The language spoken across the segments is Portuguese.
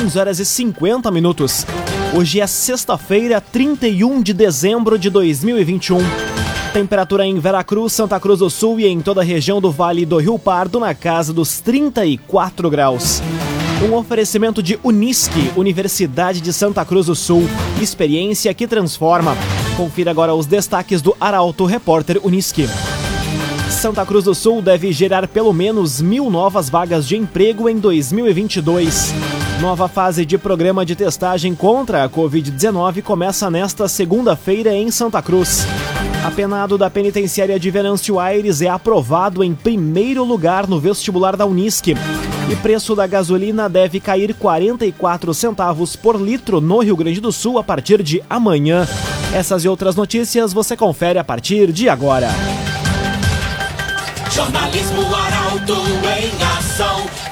11 horas e 50 minutos. Hoje é sexta-feira, 31 de dezembro de 2021. Temperatura em Veracruz, Santa Cruz do Sul e em toda a região do Vale do Rio Pardo na casa dos 34 graus. Um oferecimento de Unisque, Universidade de Santa Cruz do Sul. Experiência que transforma. Confira agora os destaques do Arauto Repórter Unisque. Santa Cruz do Sul deve gerar pelo menos mil novas vagas de emprego em 2022. Nova fase de programa de testagem contra a Covid-19 começa nesta segunda-feira em Santa Cruz. Apenado da penitenciária de Venâncio Aires é aprovado em primeiro lugar no vestibular da Unisque. E preço da gasolina deve cair 44 centavos por litro no Rio Grande do Sul a partir de amanhã. Essas e outras notícias você confere a partir de agora. Jornalismo Arauto.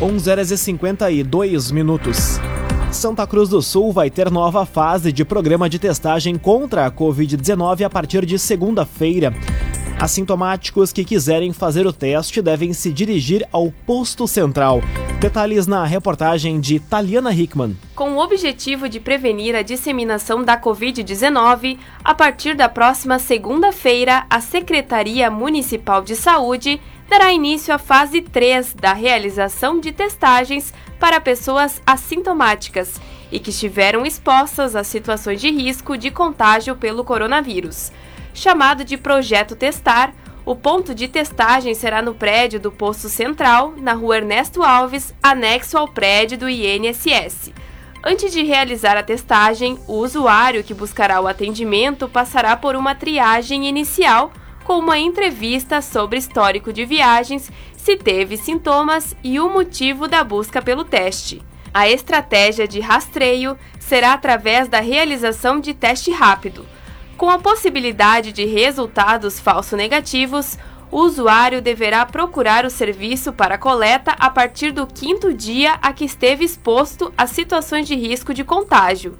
11 horas e 52 minutos. Santa Cruz do Sul vai ter nova fase de programa de testagem contra a Covid-19 a partir de segunda-feira. Assintomáticos que quiserem fazer o teste devem se dirigir ao posto central. Detalhes na reportagem de Taliana Hickman. Com o objetivo de prevenir a disseminação da Covid-19, a partir da próxima segunda-feira, a Secretaria Municipal de Saúde dará início à fase 3 da realização de testagens para pessoas assintomáticas e que estiveram expostas a situações de risco de contágio pelo coronavírus. Chamado de Projeto Testar, o ponto de testagem será no prédio do Posto Central, na rua Ernesto Alves, anexo ao prédio do INSS. Antes de realizar a testagem, o usuário que buscará o atendimento passará por uma triagem inicial com uma entrevista sobre histórico de viagens, se teve sintomas e o motivo da busca pelo teste. A estratégia de rastreio será através da realização de teste rápido. Com a possibilidade de resultados falso-negativos, o usuário deverá procurar o serviço para coleta a partir do quinto dia a que esteve exposto a situações de risco de contágio.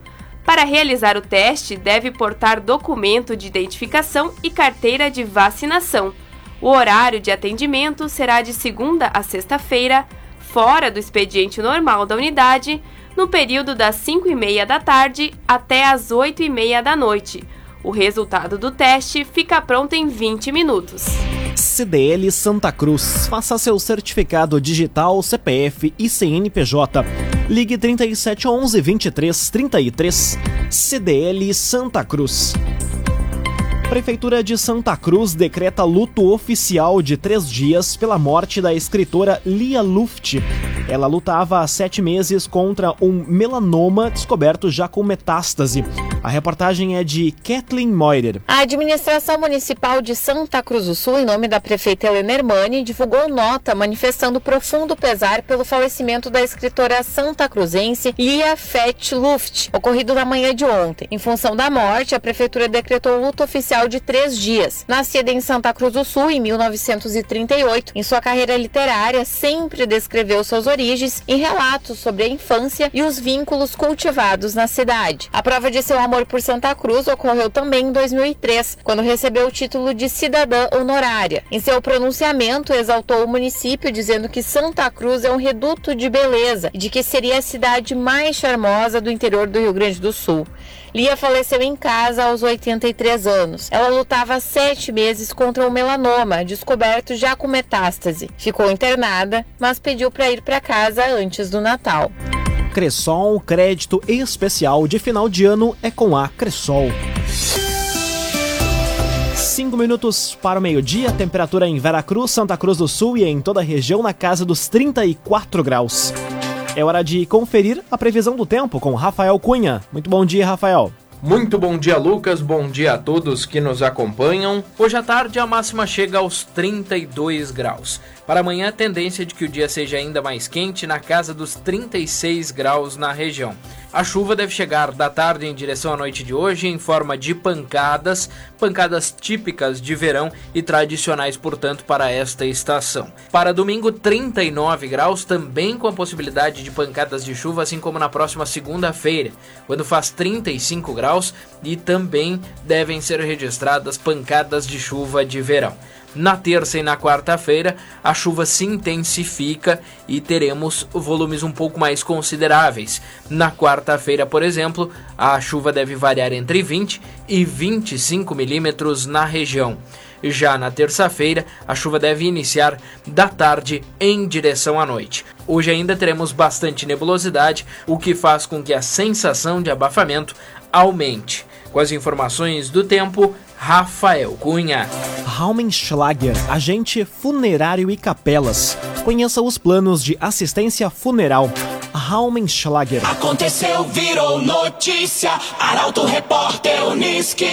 Para realizar o teste, deve portar documento de identificação e carteira de vacinação. O horário de atendimento será de segunda a sexta-feira, fora do expediente normal da unidade, no período das 5 e meia da tarde até as 8 e meia da noite. O resultado do teste fica pronto em 20 minutos. CDL Santa Cruz. Faça seu certificado digital, CPF e CNPJ. Ligue 3711 2333. CDL Santa Cruz. Prefeitura de Santa Cruz decreta luto oficial de três dias pela morte da escritora Lia Luft. Ela lutava há sete meses contra um melanoma descoberto já com metástase. A reportagem é de Kathleen Moirer. A administração municipal de Santa Cruz do Sul, em nome da prefeita Helena Hermani, divulgou nota manifestando profundo pesar pelo falecimento da escritora santa cruzense Lia Fett Luft, ocorrido na manhã de ontem. Em função da morte, a prefeitura decretou luto oficial de três dias. Nascida em Santa Cruz do Sul em 1938, em sua carreira literária sempre descreveu suas origens em relatos sobre a infância e os vínculos cultivados na cidade. A prova de seu amor por Santa Cruz ocorreu também em 2003, quando recebeu o título de cidadã honorária. Em seu pronunciamento, exaltou o município dizendo que Santa Cruz é um reduto de beleza e de que seria a cidade mais charmosa do interior do Rio Grande do Sul. Lia faleceu em casa aos 83 anos. Ela lutava sete meses contra o melanoma, descoberto já com metástase. Ficou internada, mas pediu para ir para casa antes do Natal. Cressol, crédito especial de final de ano é com a Cressol. Cinco minutos para o meio-dia, temperatura em Veracruz, Santa Cruz do Sul e em toda a região na casa dos 34 graus. É hora de conferir a previsão do tempo com Rafael Cunha. Muito bom dia, Rafael. Muito bom dia, Lucas. Bom dia a todos que nos acompanham. Hoje à tarde a máxima chega aos 32 graus. Para amanhã, a tendência é de que o dia seja ainda mais quente, na casa dos 36 graus na região. A chuva deve chegar da tarde em direção à noite de hoje em forma de pancadas, pancadas típicas de verão e tradicionais, portanto, para esta estação. Para domingo, 39 graus, também com a possibilidade de pancadas de chuva, assim como na próxima segunda-feira, quando faz 35 graus e também devem ser registradas pancadas de chuva de verão. Na terça e na quarta-feira, a chuva se intensifica e teremos volumes um pouco mais consideráveis. Na quarta-feira, por exemplo, a chuva deve variar entre 20 e 25 milímetros na região. Já na terça-feira, a chuva deve iniciar da tarde em direção à noite. Hoje ainda teremos bastante nebulosidade, o que faz com que a sensação de abafamento aumente. Com as informações do tempo, Rafael Cunha. Raumenschlager, agente funerário e capelas. Conheça os planos de assistência funeral. Raumenschlager. Aconteceu, virou notícia. Arauto Repórter Uniski.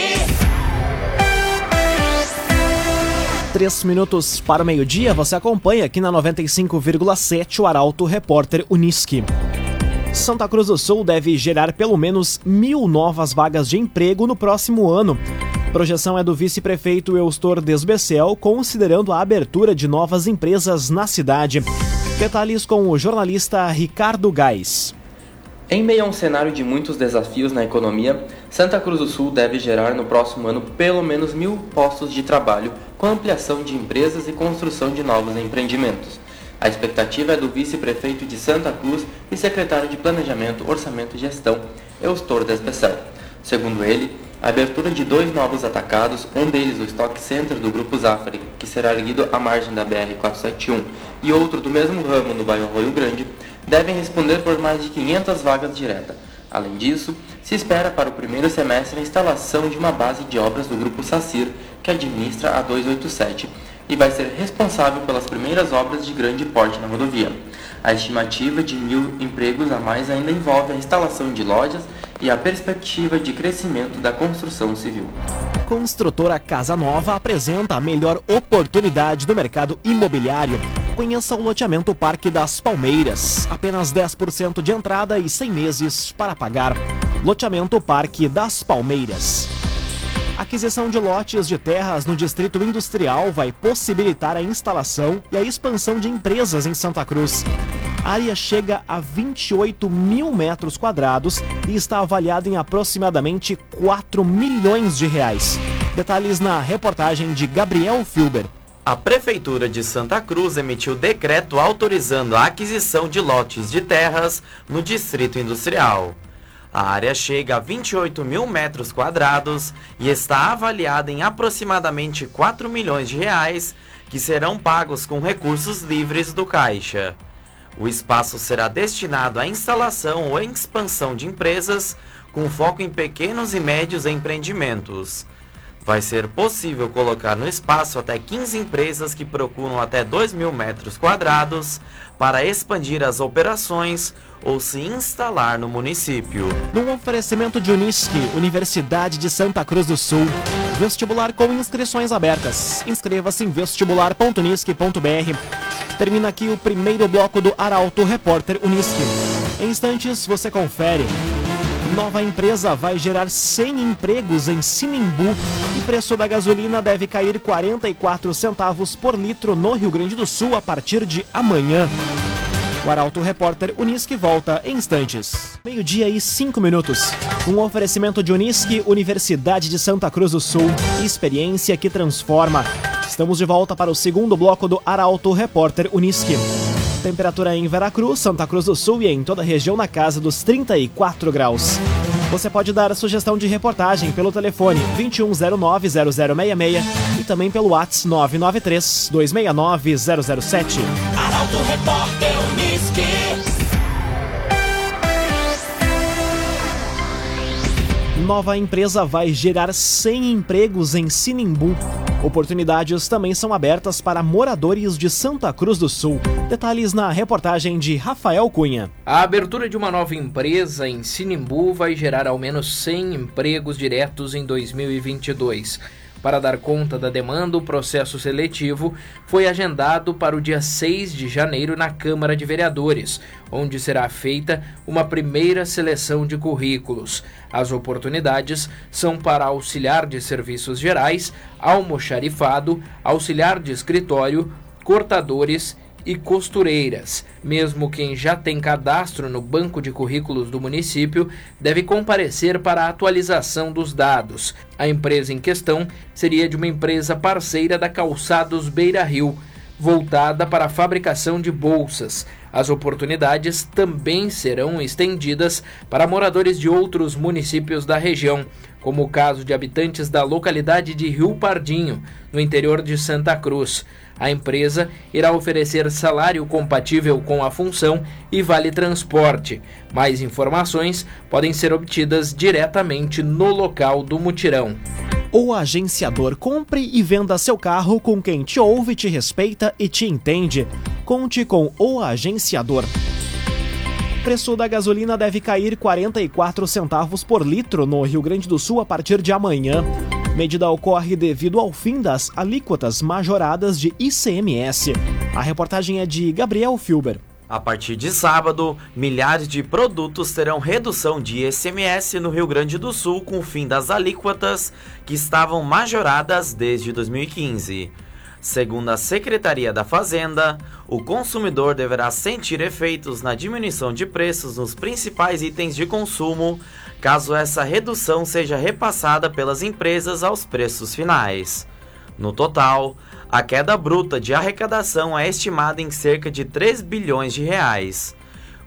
Três minutos para o meio-dia, você acompanha aqui na 95,7 o Arauto Repórter Uniski. Santa Cruz do Sul deve gerar pelo menos mil novas vagas de emprego no próximo ano. Projeção é do vice-prefeito Eustor Desbecel, considerando a abertura de novas empresas na cidade. Detalhes com o jornalista Ricardo Gás. Em meio a um cenário de muitos desafios na economia, Santa Cruz do Sul deve gerar no próximo ano pelo menos mil postos de trabalho, com ampliação de empresas e construção de novos empreendimentos. A expectativa é do vice-prefeito de Santa Cruz e secretário de Planejamento, Orçamento e Gestão, Eustor Desbecel. Segundo ele, a abertura de dois novos atacados, um deles o Stock Center do Grupo Zafari, que será erguido à margem da BR-471, e outro do mesmo ramo no bairro Rio Grande, devem responder por mais de 500 vagas diretas. Além disso, se espera para o primeiro semestre a instalação de uma base de obras do Grupo Sacir, que administra a 287, e vai ser responsável pelas primeiras obras de grande porte na rodovia. A estimativa de mil empregos a mais ainda envolve a instalação de lojas e a perspectiva de crescimento da construção civil. Construtora Casa Nova apresenta a melhor oportunidade do mercado imobiliário. Conheça o loteamento Parque das Palmeiras. Apenas 10% de entrada e 100 meses para pagar. Loteamento Parque das Palmeiras. Aquisição de lotes de terras no Distrito Industrial vai possibilitar a instalação e a expansão de empresas em Santa Cruz. A área chega a 28 mil metros quadrados e está avaliada em aproximadamente 4 milhões de reais. Detalhes na reportagem de Gabriel Filber. A Prefeitura de Santa Cruz emitiu decreto autorizando a aquisição de lotes de terras no Distrito Industrial. A área chega a 28 mil metros quadrados e está avaliada em aproximadamente 4 milhões de reais, que serão pagos com recursos livres do Caixa. O espaço será destinado à instalação ou expansão de empresas, com foco em pequenos e médios empreendimentos. Vai ser possível colocar no espaço até 15 empresas que procuram até 2 mil metros quadrados para expandir as operações ou se instalar no município. Num oferecimento de Unisque, Universidade de Santa Cruz do Sul. Vestibular com inscrições abertas. Inscreva-se em vestibular.unisque.br. Termina aqui o primeiro bloco do Arauto Repórter Unisque. Em instantes você confere. Nova empresa vai gerar 100 empregos em Sinimbu e preço da gasolina deve cair 44 centavos por litro no Rio Grande do Sul a partir de amanhã. O Arauto Repórter Unisque volta em instantes. Meio-dia e cinco minutos. Um oferecimento de Unisque, Universidade de Santa Cruz do Sul. Experiência que transforma. Estamos de volta para o segundo bloco do Arauto Repórter Unisque. Temperatura em Veracruz, Santa Cruz do Sul e em toda a região na casa dos 34 graus. Você pode dar sugestão de reportagem pelo telefone 2109-0066 e também pelo WhatsApp 993-269-007. Arauto Repórter Uniski. Nova empresa vai gerar 100 empregos em Sinimbu. Oportunidades também são abertas para moradores de Santa Cruz do Sul. Detalhes na reportagem de Rafael Cunha. A abertura de uma nova empresa em Sinimbu vai gerar ao menos 100 empregos diretos em 2022. Para dar conta da demanda, o processo seletivo foi agendado para o dia 6 de janeiro na Câmara de Vereadores, onde será feita uma primeira seleção de currículos. As oportunidades são para auxiliar de serviços gerais, almoxarifado, auxiliar de escritório, cortadores e costureiras. Mesmo quem já tem cadastro no banco de currículos do município deve comparecer para a atualização dos dados. A empresa em questão seria de uma empresa parceira da Calçados Beira Rio, voltada para a fabricação de bolsas. As oportunidades também serão estendidas para moradores de outros municípios da região, como o caso de habitantes da localidade de Rio Pardinho, no interior de Santa Cruz. A empresa irá oferecer salário compatível com a função e vale transporte. Mais informações podem ser obtidas diretamente no local do mutirão. O agenciador compre e venda seu carro com quem te ouve, te respeita e te entende. Conte com o agenciador. Preço da gasolina deve cair 44 centavos por litro no Rio Grande do Sul a partir de amanhã. Medida ocorre devido ao fim das alíquotas majoradas de ICMS. A reportagem é de Gabriel Filber. A partir de sábado, milhares de produtos terão redução de ICMS no Rio Grande do Sul com o fim das alíquotas que estavam majoradas desde 2015. Segundo a Secretaria da Fazenda, o consumidor deverá sentir efeitos na diminuição de preços nos principais itens de consumo, caso essa redução seja repassada pelas empresas aos preços finais. No total, a queda bruta de arrecadação é estimada em cerca de 3 bilhões de reais.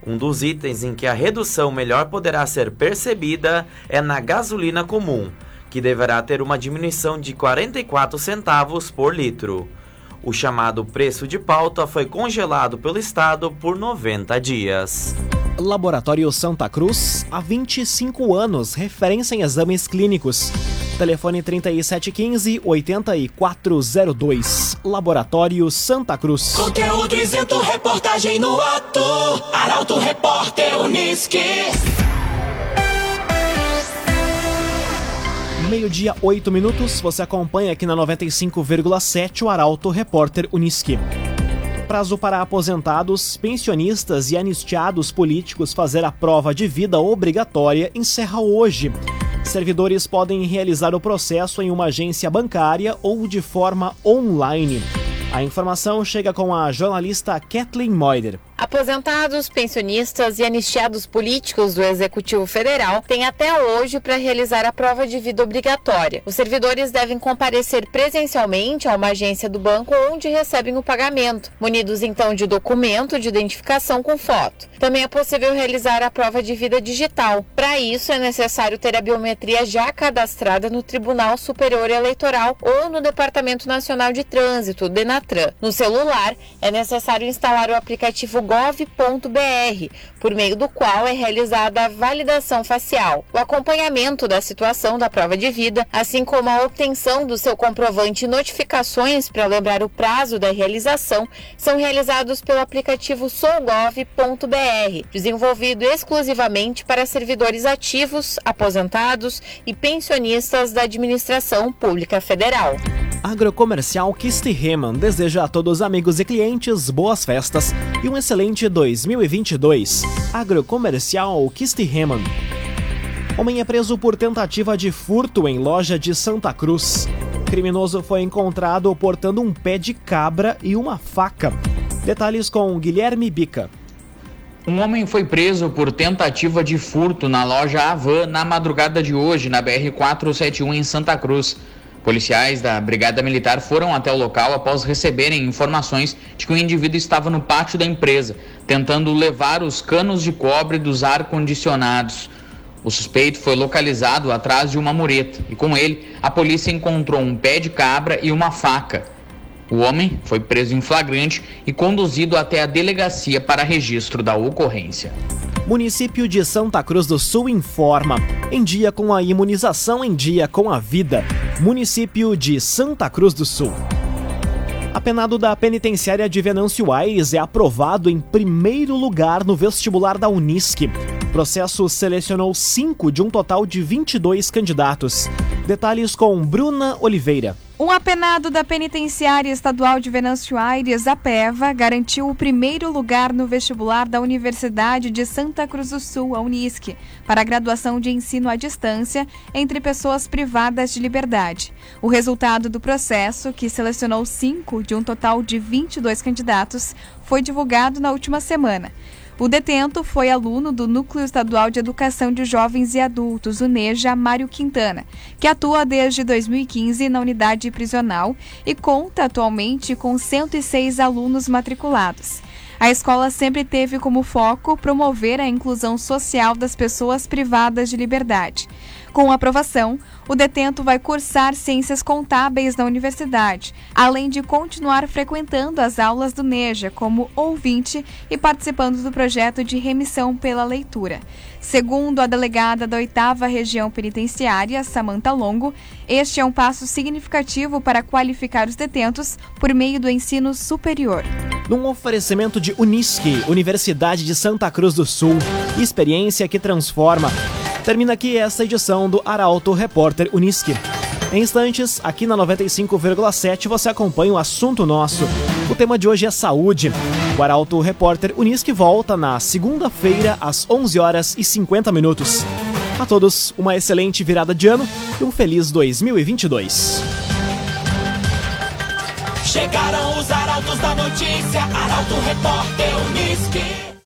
Um dos itens em que a redução melhor poderá ser percebida é na gasolina comum que deverá ter uma diminuição de 44 centavos por litro. O chamado preço de pauta foi congelado pelo Estado por 90 dias. Laboratório Santa Cruz, há 25 anos, referência em exames clínicos. Telefone 3715-8402. Laboratório Santa Cruz. Conteúdo isento, reportagem no ato. Arauto Repórter Uniski. Meio-dia, 8 minutos. Você acompanha aqui na 95,7 o Arauto Repórter Uniski. Prazo para aposentados, pensionistas e anistiados políticos fazer a prova de vida obrigatória encerra hoje. Servidores podem realizar o processo em uma agência bancária ou de forma online. A informação chega com a jornalista Kathleen Moider. Aposentados, pensionistas e anistiados políticos do Executivo Federal têm até hoje para realizar a prova de vida obrigatória. Os servidores devem comparecer presencialmente a uma agência do banco onde recebem o pagamento, munidos então de documento de identificação com foto. Também é possível realizar a prova de vida digital. Para isso, é necessário ter a biometria já cadastrada no Tribunal Superior Eleitoral ou no Departamento Nacional de Trânsito, DENATRAN. No celular, é necessário instalar o aplicativo gov.br, por meio do qual é realizada a validação facial, o acompanhamento da situação da prova de vida, assim como a obtenção do seu comprovante e notificações para lembrar o prazo da realização, são realizados pelo aplicativo sougov.br, desenvolvido exclusivamente para servidores ativos, aposentados e pensionistas da administração pública federal. Agrocomercial Kistihemann deseja a todos amigos e clientes boas festas e um excelente 2022. Agrocomercial Kistihemann. Homem é preso por tentativa de furto em loja de Santa Cruz. Criminoso foi encontrado portando um pé de cabra e uma faca. Detalhes com Guilherme Bica. Um homem foi preso por tentativa de furto na loja Avan na madrugada de hoje, na BR-471 em Santa Cruz. Policiais da Brigada Militar foram até o local após receberem informações de que o indivíduo estava no pátio da empresa, tentando levar os canos de cobre dos ar-condicionados. O suspeito foi localizado atrás de uma mureta e, com ele, a polícia encontrou um pé de cabra e uma faca. O homem foi preso em flagrante e conduzido até a delegacia para registro da ocorrência. Município de Santa Cruz do Sul informa: em dia com a imunização, em dia com a vida. Município de Santa Cruz do Sul. Apenado da penitenciária de Venâncio Aires é aprovado em primeiro lugar no vestibular da Unisc. O processo selecionou cinco de um total de 22 candidatos. Detalhes com Bruna Oliveira. Um apenado da Penitenciária Estadual de Venâncio Aires, a PEVA, garantiu o primeiro lugar no vestibular da Universidade de Santa Cruz do Sul, a Unisc, para a graduação de ensino à distância entre pessoas privadas de liberdade. O resultado do processo, que selecionou cinco de um total de 22 candidatos, foi divulgado na última semana. O detento foi aluno do Núcleo Estadual de Educação de Jovens e Adultos, o NEJA, Mário Quintana, que atua desde 2015 na unidade prisional e conta atualmente com 106 alunos matriculados. A escola sempre teve como foco promover a inclusão social das pessoas privadas de liberdade. Com aprovação, o detento vai cursar ciências contábeis na universidade, além de continuar frequentando as aulas do NEJA como ouvinte e participando do projeto de remissão pela leitura. Segundo a delegada da 8 Região Penitenciária, Samanta Longo, este é um passo significativo para qualificar os detentos por meio do ensino superior. Num oferecimento de Unisque, Universidade de Santa Cruz do Sul, experiência que transforma. Termina aqui esta edição do Arauto Repórter Unisque. Em instantes, aqui na 95,7 você acompanha o assunto nosso. O tema de hoje é saúde. O Arauto Repórter Unisque volta na segunda-feira às 11 horas e 50 minutos. A todos, uma excelente virada de ano e um feliz 2022. Chegaram os arautos da notícia, Arauto Repórter Unisque.